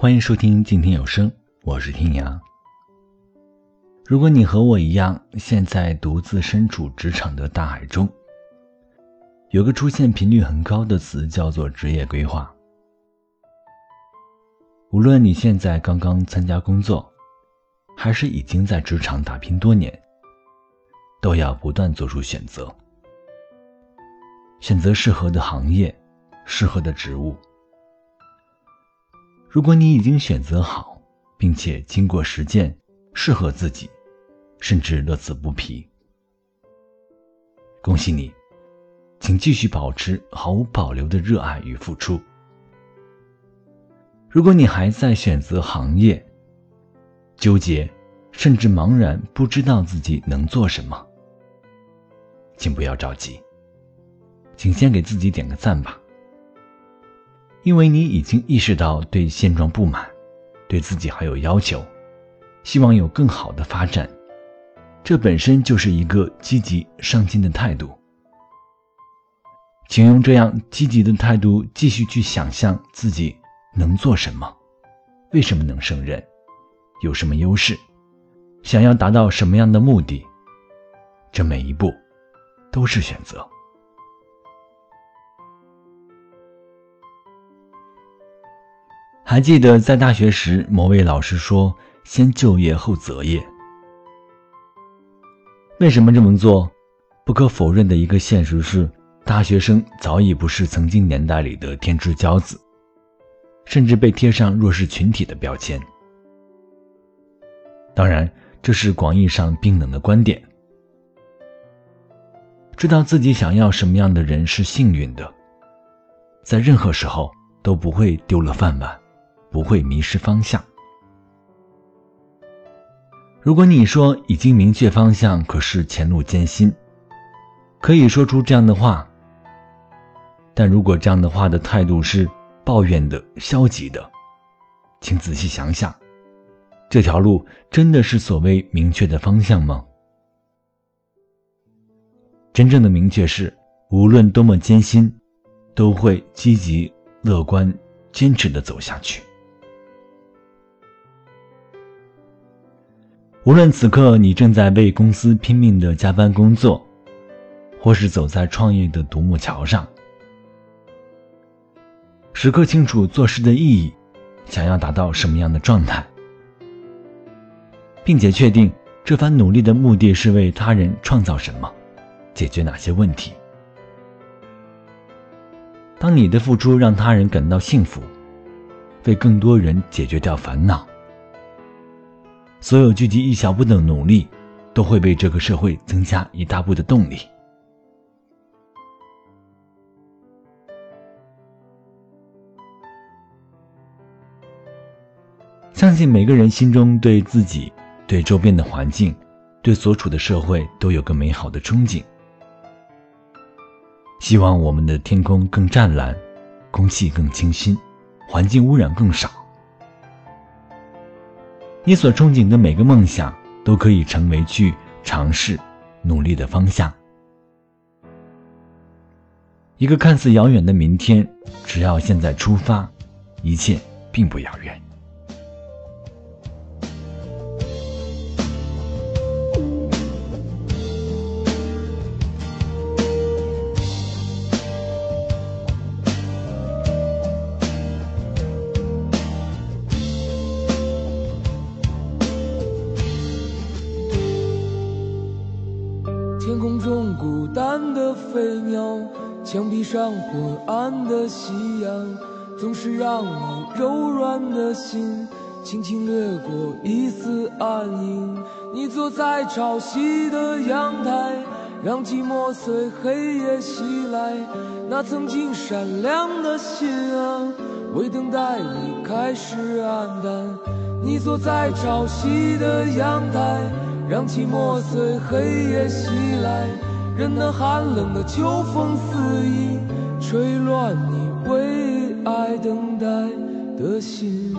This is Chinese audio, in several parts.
欢迎收听静听有声，我是听阳。如果你和我一样，现在独自身处职场的大海中，有个出现频率很高的词叫做职业规划。无论你现在刚刚参加工作，还是已经在职场打拼多年，都要不断做出选择，选择适合的行业，适合的职务。如果你已经选择好，并且经过实践，适合自己，甚至乐此不疲，恭喜你，请继续保持毫无保留的热爱与付出。如果你还在选择行业，纠结，甚至茫然，不知道自己能做什么，请不要着急，请先给自己点个赞吧。因为你已经意识到对现状不满，对自己还有要求，希望有更好的发展，这本身就是一个积极上进的态度。请用这样积极的态度继续去想象自己能做什么，为什么能胜任，有什么优势，想要达到什么样的目的，这每一步都是选择。还记得在大学时，某位老师说：“先就业后择业。”为什么这么做？不可否认的一个现实是，大学生早已不是曾经年代里的天之骄子，甚至被贴上弱势群体的标签。当然，这是广义上冰冷的观点。知道自己想要什么样的人是幸运的，在任何时候都不会丢了饭碗。不会迷失方向。如果你说已经明确方向，可是前路艰辛，可以说出这样的话。但如果这样的话的态度是抱怨的、消极的，请仔细想想，这条路真的是所谓明确的方向吗？真正的明确是，无论多么艰辛，都会积极、乐观、坚持的走下去。无论此刻你正在为公司拼命的加班工作，或是走在创业的独木桥上，时刻清楚做事的意义，想要达到什么样的状态，并且确定这番努力的目的是为他人创造什么，解决哪些问题。当你的付出让他人感到幸福，为更多人解决掉烦恼。所有聚集一小步的努力，都会为这个社会增加一大步的动力。相信每个人心中对自己、对周边的环境、对所处的社会都有个美好的憧憬。希望我们的天空更湛蓝，空气更清新，环境污染更少。你所憧憬的每个梦想，都可以成为去尝试、努力的方向。一个看似遥远的明天，只要现在出发，一切并不遥远。墙壁上昏暗的夕阳，总是让你柔软的心轻轻掠过一丝暗影。你坐在潮汐的阳台，让寂寞随黑夜袭来。那曾经闪亮的心啊，为等待你开始黯淡。你坐在潮汐的阳台。让寂寞随黑夜袭来，任那寒冷的秋风肆意吹乱你为爱等待的心。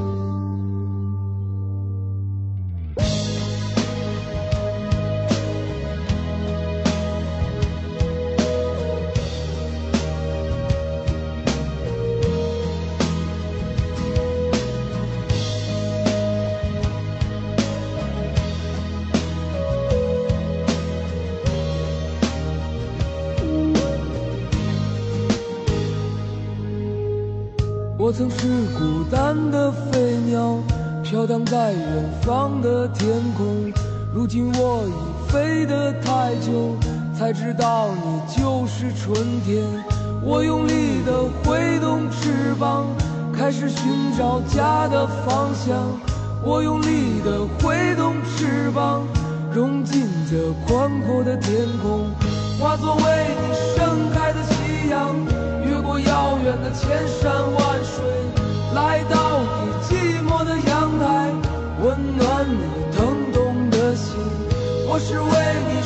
我曾是孤单的飞鸟，飘荡在远方的天空。如今我已飞得太久，才知道你就是春天。我用力地挥动翅膀，开始寻找家的方向。我用力地挥动翅膀，融进这宽阔的天空，化作为你盛开的夕阳，我遥远的千山万水，来到你寂寞的阳台，温暖你疼痛的心。我是为你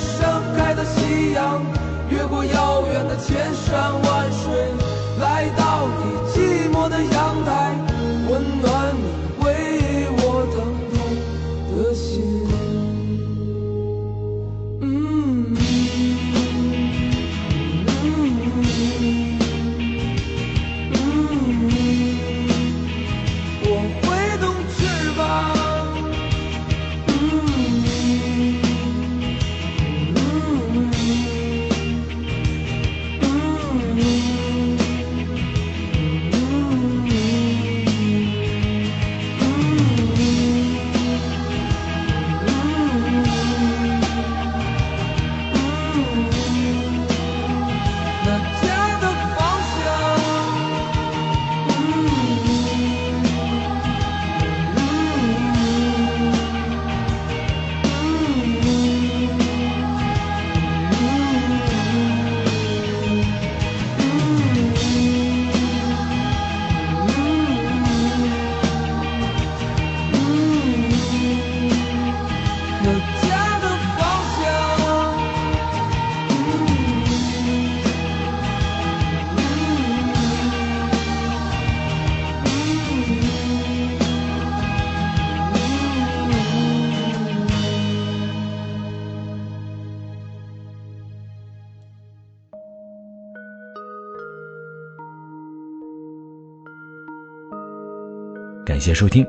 感谢收听，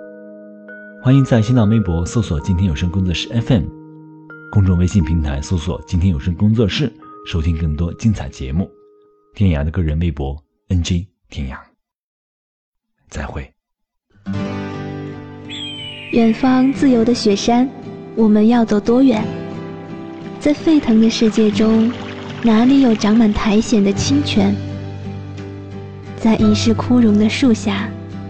欢迎在新浪微博搜索“今天有声工作室 FM”，公众微信平台搜索“今天有声工作室”，收听更多精彩节目。天涯的个人微博 “NG 天涯”，再会。远方自由的雪山，我们要走多远？在沸腾的世界中，哪里有长满苔藓的清泉？在已是枯荣的树下，